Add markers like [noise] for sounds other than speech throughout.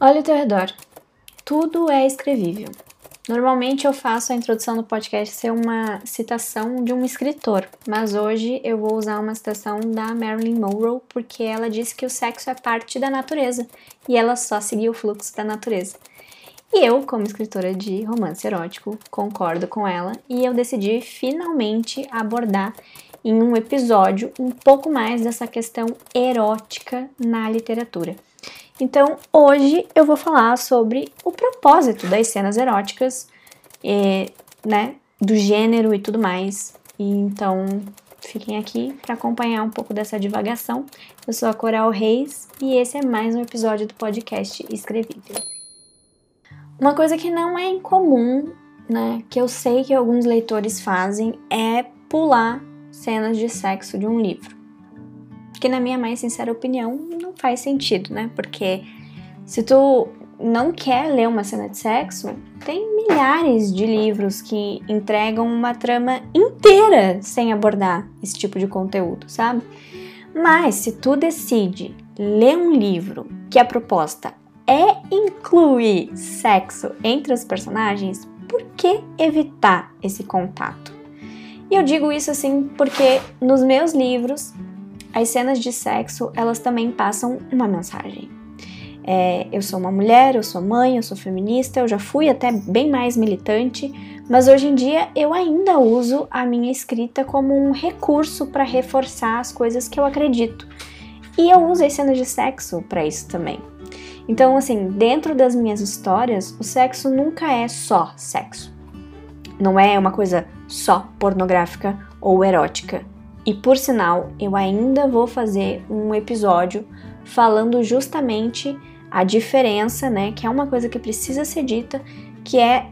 Olha ao teu redor. Tudo é escrevível. Normalmente eu faço a introdução do podcast ser uma citação de um escritor, mas hoje eu vou usar uma citação da Marilyn Monroe porque ela disse que o sexo é parte da natureza e ela só seguiu o fluxo da natureza. E eu, como escritora de romance erótico, concordo com ela e eu decidi finalmente abordar em um episódio um pouco mais dessa questão erótica na literatura. Então, hoje eu vou falar sobre o propósito das cenas eróticas, e, né, do gênero e tudo mais. E, então, fiquem aqui para acompanhar um pouco dessa divagação. Eu sou a Coral Reis e esse é mais um episódio do podcast Escrevível. Uma coisa que não é incomum, né, que eu sei que alguns leitores fazem, é pular cenas de sexo de um livro que na minha mais sincera opinião não faz sentido, né? Porque se tu não quer ler uma cena de sexo, tem milhares de livros que entregam uma trama inteira sem abordar esse tipo de conteúdo, sabe? Mas se tu decide ler um livro que a proposta é incluir sexo entre os personagens, por que evitar esse contato? E eu digo isso assim porque nos meus livros as cenas de sexo elas também passam uma mensagem. É, eu sou uma mulher, eu sou mãe, eu sou feminista, eu já fui até bem mais militante, mas hoje em dia eu ainda uso a minha escrita como um recurso para reforçar as coisas que eu acredito. E eu uso as cenas de sexo para isso também. Então, assim, dentro das minhas histórias, o sexo nunca é só sexo. Não é uma coisa só pornográfica ou erótica. E por sinal, eu ainda vou fazer um episódio falando justamente a diferença, né, que é uma coisa que precisa ser dita, que é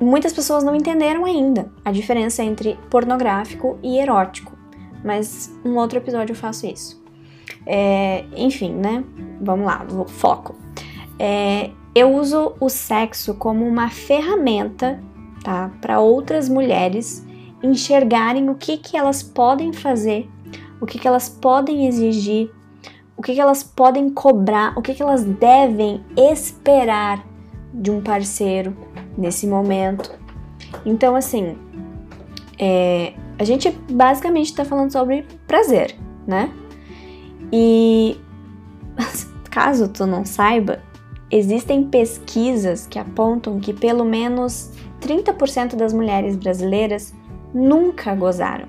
muitas pessoas não entenderam ainda a diferença entre pornográfico e erótico. Mas um outro episódio eu faço isso. É, enfim, né? Vamos lá, foco. É, eu uso o sexo como uma ferramenta, tá, para outras mulheres enxergarem o que, que elas podem fazer, o que, que elas podem exigir, o que, que elas podem cobrar, o que, que elas devem esperar de um parceiro nesse momento. Então, assim, é, a gente basicamente está falando sobre prazer, né? E [laughs] caso tu não saiba, existem pesquisas que apontam que pelo menos 30% das mulheres brasileiras nunca gozaram.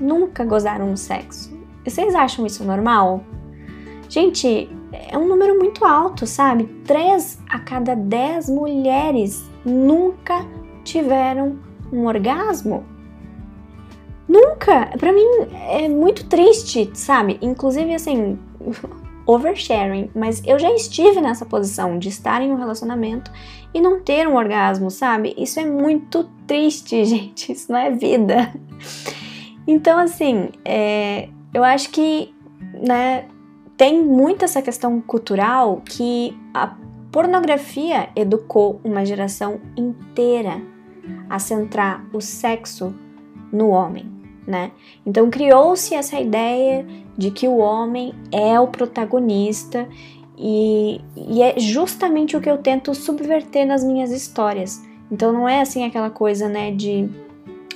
Nunca gozaram o sexo. Vocês acham isso normal? Gente, é um número muito alto, sabe? Três a cada dez mulheres nunca tiveram um orgasmo. Nunca! Para mim é muito triste, sabe? Inclusive, assim, [laughs] oversharing, mas eu já estive nessa posição de estar em um relacionamento e não ter um orgasmo, sabe? Isso é muito triste, [laughs] gente. Isso não é vida. Então, assim, é, eu acho que, né, tem muito essa questão cultural que a pornografia educou uma geração inteira a centrar o sexo no homem né? Então criou-se essa ideia de que o homem é o protagonista e, e, é justamente o que eu tento subverter nas minhas histórias. Então não é assim aquela coisa, né, de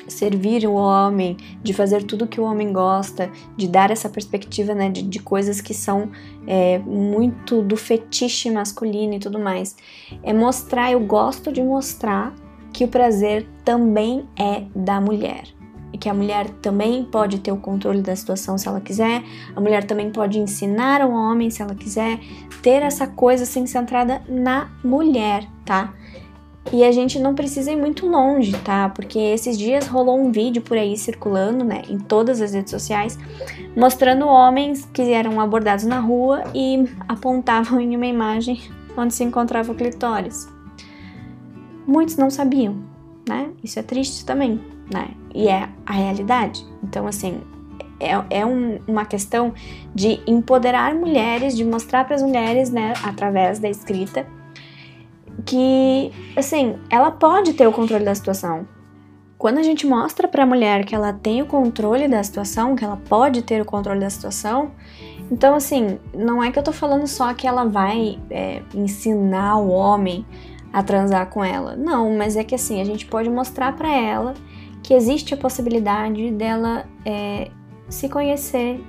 servir o homem, de fazer tudo que o homem gosta, de dar essa perspectiva, né, de, de coisas que são é, muito do fetiche masculino e tudo mais. É mostrar, eu gosto de mostrar que o prazer também é da mulher que a mulher também pode ter o controle da situação se ela quiser, a mulher também pode ensinar ao homem se ela quiser, ter essa coisa assim centrada na mulher, tá? E a gente não precisa ir muito longe, tá? Porque esses dias rolou um vídeo por aí circulando, né, em todas as redes sociais, mostrando homens que eram abordados na rua e apontavam em uma imagem onde se encontrava o clitóris. Muitos não sabiam, né? Isso é triste também né? E é a realidade. Então, assim, é, é um, uma questão de empoderar mulheres, de mostrar para as mulheres, né, através da escrita, que, assim, ela pode ter o controle da situação. quando a gente mostra para a mulher que ela tem o controle da situação, que ela pode ter o controle da situação, então assim, não é que eu tô falando só que ela vai é, ensinar o homem a transar com ela. Não, mas é que assim, a gente pode mostrar para ela que existe a possibilidade dela é, se conhecer,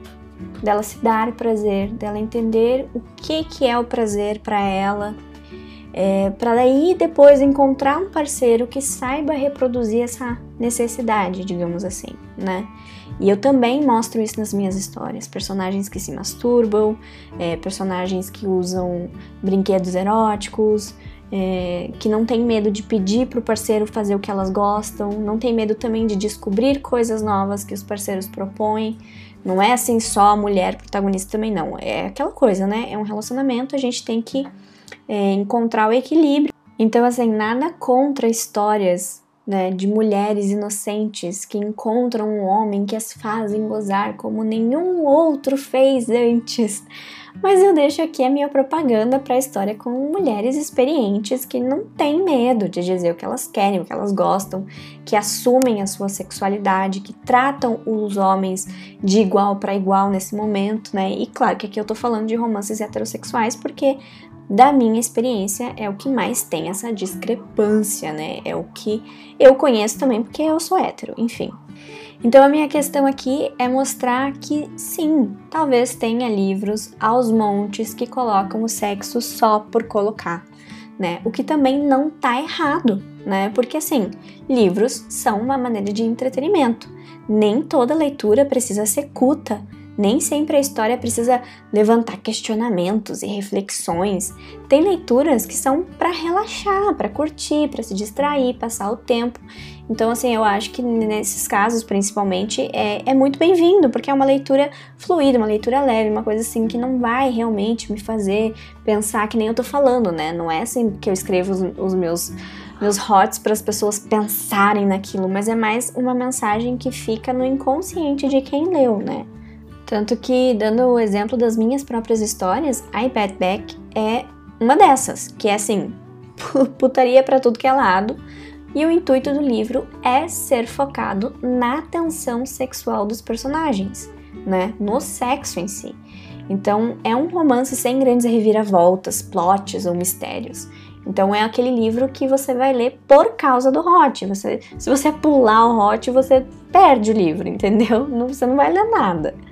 dela se dar prazer, dela entender o que, que é o prazer para ela, é, para daí depois encontrar um parceiro que saiba reproduzir essa necessidade, digamos assim, né? E eu também mostro isso nas minhas histórias: personagens que se masturbam, é, personagens que usam brinquedos eróticos, é, que não tem medo de pedir para o parceiro fazer o que elas gostam, não tem medo também de descobrir coisas novas que os parceiros propõem. Não é assim só a mulher protagonista também, não. É aquela coisa, né? É um relacionamento, a gente tem que é, encontrar o equilíbrio. Então, assim, nada contra histórias né, de mulheres inocentes que encontram um homem que as fazem gozar como nenhum outro fez antes. Mas eu deixo aqui a minha propaganda para a história com mulheres experientes que não têm medo de dizer o que elas querem, o que elas gostam, que assumem a sua sexualidade, que tratam os homens de igual para igual nesse momento, né? E claro que aqui eu tô falando de romances heterossexuais porque da minha experiência, é o que mais tem essa discrepância, né? É o que eu conheço também porque eu sou hétero, enfim. Então a minha questão aqui é mostrar que sim, talvez tenha livros aos montes que colocam o sexo só por colocar, né? O que também não tá errado, né? Porque assim, livros são uma maneira de entretenimento. Nem toda leitura precisa ser culta nem sempre a história precisa levantar questionamentos e reflexões. Tem leituras que são para relaxar, para curtir, para se distrair, passar o tempo. Então, assim, eu acho que nesses casos, principalmente, é, é muito bem-vindo, porque é uma leitura fluida, uma leitura leve, uma coisa assim que não vai realmente me fazer pensar que nem eu tô falando, né? Não é assim que eu escrevo os, os meus meus hots para as pessoas pensarem naquilo, mas é mais uma mensagem que fica no inconsciente de quem leu, né? Tanto que, dando o exemplo das minhas próprias histórias, I Bet Back é uma dessas, que é assim, [laughs] putaria para tudo que é lado, e o intuito do livro é ser focado na tensão sexual dos personagens, né? No sexo em si. Então, é um romance sem grandes reviravoltas, plots ou mistérios. Então, é aquele livro que você vai ler por causa do hot. Você, se você pular o hot, você perde o livro, [laughs] entendeu? Não, você não vai ler nada.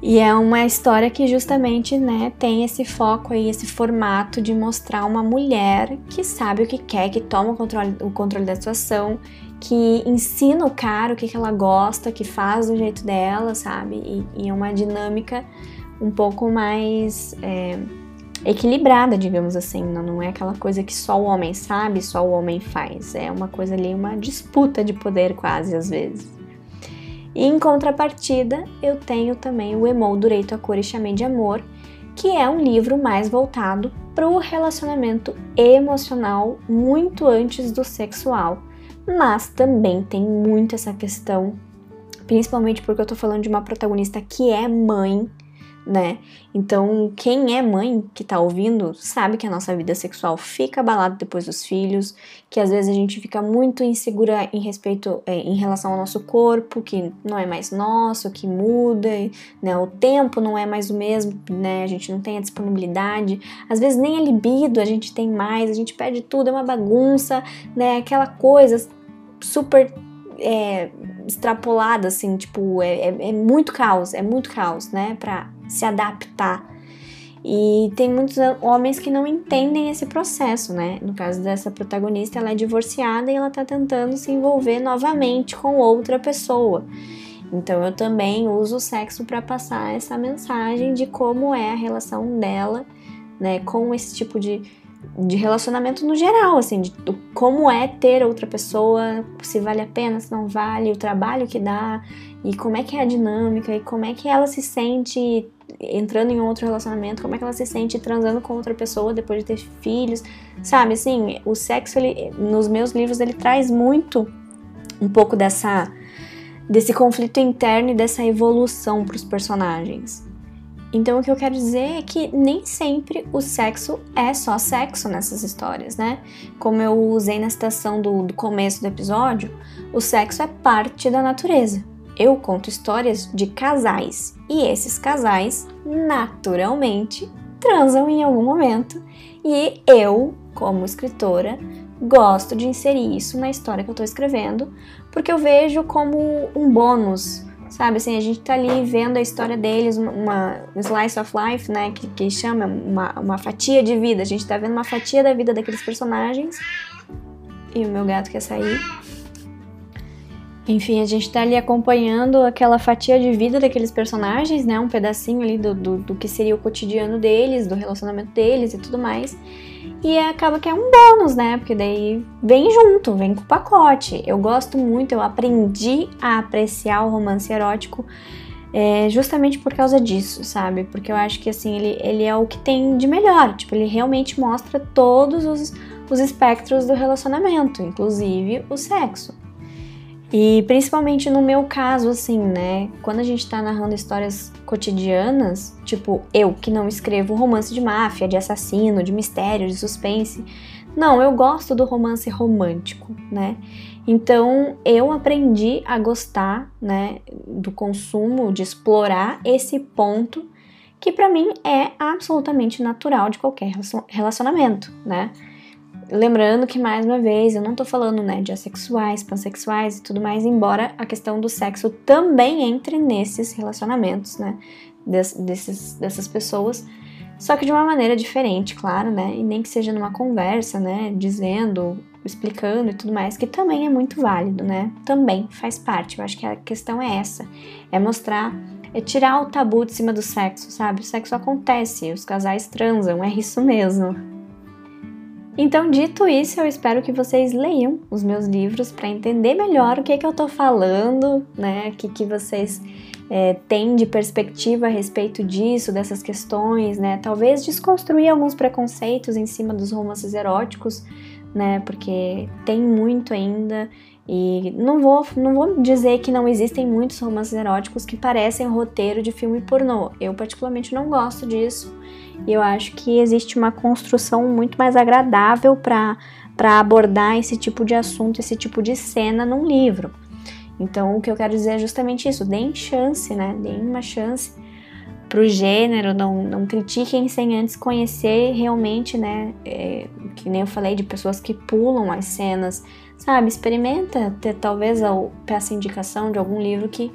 E é uma história que justamente, né, tem esse foco aí, esse formato de mostrar uma mulher que sabe o que quer, que toma o controle, o controle da situação, que ensina o cara o que, que ela gosta, que faz do jeito dela, sabe? E, e é uma dinâmica um pouco mais é, equilibrada, digamos assim. Não, não é aquela coisa que só o homem sabe, só o homem faz. É uma coisa ali, uma disputa de poder quase às vezes. E em contrapartida, eu tenho também o Emoldurei a Cor e Chamei de Amor, que é um livro mais voltado para o relacionamento emocional muito antes do sexual, mas também tem muito essa questão, principalmente porque eu tô falando de uma protagonista que é mãe né? Então, quem é mãe que tá ouvindo sabe que a nossa vida sexual fica abalada depois dos filhos, que às vezes a gente fica muito insegura em respeito, é, em relação ao nosso corpo, que não é mais nosso, que muda, né? O tempo não é mais o mesmo, né? A gente não tem a disponibilidade, às vezes nem a libido a gente tem mais, a gente perde tudo, é uma bagunça, né? Aquela coisa super é, extrapolada, assim, tipo, é, é, é, muito caos, é muito caos, né, se adaptar. E tem muitos homens que não entendem esse processo, né? No caso dessa protagonista, ela é divorciada e ela tá tentando se envolver novamente com outra pessoa. Então eu também uso o sexo para passar essa mensagem de como é a relação dela, né, com esse tipo de de relacionamento no geral, assim, de como é ter outra pessoa, se vale a pena, se não vale, o trabalho que dá, e como é que é a dinâmica, e como é que ela se sente entrando em outro relacionamento, como é que ela se sente transando com outra pessoa depois de ter filhos, sabe? Assim, o sexo, ele, nos meus livros, ele traz muito um pouco dessa desse conflito interno e dessa evolução para os personagens. Então o que eu quero dizer é que nem sempre o sexo é só sexo nessas histórias, né? Como eu usei na citação do, do começo do episódio, o sexo é parte da natureza. Eu conto histórias de casais e esses casais, naturalmente, transam em algum momento e eu, como escritora, gosto de inserir isso na história que eu estou escrevendo, porque eu vejo como um bônus sabe? Assim, a gente tá ali vendo a história deles, uma, um slice of life, né? Que, que chama uma, uma fatia de vida. A gente tá vendo uma fatia da vida daqueles personagens. E o meu gato quer sair. Enfim, a gente tá ali acompanhando aquela fatia de vida daqueles personagens, né? Um pedacinho ali do, do, do que seria o cotidiano deles, do relacionamento deles e tudo mais. E acaba que é um bônus, né? Porque daí vem junto, vem com o pacote. Eu gosto muito, eu aprendi a apreciar o romance erótico é, justamente por causa disso, sabe? Porque eu acho que assim, ele, ele é o que tem de melhor. Tipo, ele realmente mostra todos os, os espectros do relacionamento, inclusive o sexo. E principalmente no meu caso, assim, né? Quando a gente tá narrando histórias cotidianas, tipo eu que não escrevo romance de máfia, de assassino, de mistério, de suspense. Não, eu gosto do romance romântico, né? Então eu aprendi a gostar, né, do consumo, de explorar esse ponto que para mim é absolutamente natural de qualquer relacionamento, né? Lembrando que, mais uma vez, eu não tô falando né, de assexuais, pansexuais e tudo mais, embora a questão do sexo também entre nesses relacionamentos, né? Des, desses, dessas pessoas, só que de uma maneira diferente, claro, né? E nem que seja numa conversa, né? Dizendo, explicando e tudo mais, que também é muito válido, né? Também faz parte. Eu acho que a questão é essa: é mostrar, é tirar o tabu de cima do sexo, sabe? O sexo acontece, os casais transam, é isso mesmo. Então, dito isso, eu espero que vocês leiam os meus livros para entender melhor o que, é que eu estou falando, né? O que, que vocês é, têm de perspectiva a respeito disso, dessas questões, né? Talvez desconstruir alguns preconceitos em cima dos romances eróticos, né? Porque tem muito ainda. E não vou, não vou dizer que não existem muitos romances eróticos que parecem roteiro de filme pornô. Eu, particularmente, não gosto disso. E eu acho que existe uma construção muito mais agradável para abordar esse tipo de assunto, esse tipo de cena num livro. Então, o que eu quero dizer é justamente isso: deem chance, né? Deem uma chance pro gênero, não, não critiquem sem antes conhecer realmente, né? É, que nem eu falei de pessoas que pulam as cenas, sabe? Experimenta ter talvez a peça indicação de algum livro que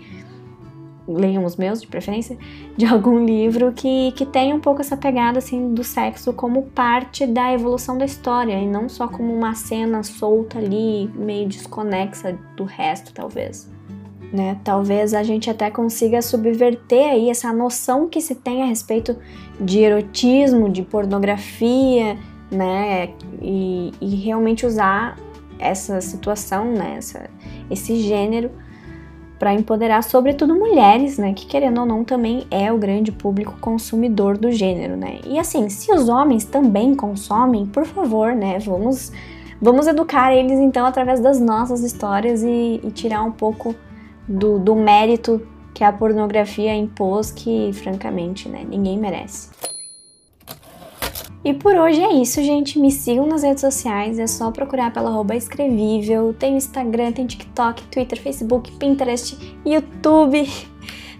leiam os meus de preferência, de algum livro que, que tenha um pouco essa pegada assim do sexo como parte da evolução da história e não só como uma cena solta ali, meio desconexa do resto, talvez. Né? Talvez a gente até consiga subverter aí essa noção que se tem a respeito de erotismo, de pornografia, né? E, e realmente usar essa situação, né? Essa, esse gênero para empoderar sobretudo mulheres, né, que querendo ou não também é o grande público consumidor do gênero, né? E assim, se os homens também consomem, por favor, né, vamos vamos educar eles então através das nossas histórias e, e tirar um pouco do, do mérito que a pornografia impôs, que francamente, né, ninguém merece. E por hoje é isso, gente. Me sigam nas redes sociais, é só procurar pela arroba escrevível. Tem Instagram, tem TikTok, Twitter, Facebook, Pinterest, YouTube. [laughs]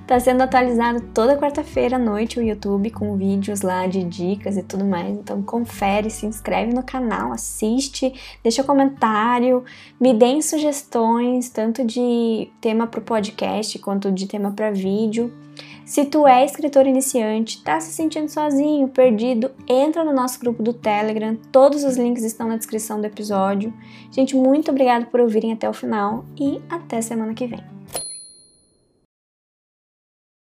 Tá sendo atualizado toda quarta-feira à noite o YouTube com vídeos lá de dicas e tudo mais. Então confere, se inscreve no canal, assiste, deixa comentário, me deem sugestões, tanto de tema para o podcast quanto de tema para vídeo. Se tu é escritor iniciante, tá se sentindo sozinho, perdido, entra no nosso grupo do Telegram. Todos os links estão na descrição do episódio. Gente, muito obrigada por ouvirem até o final e até semana que vem.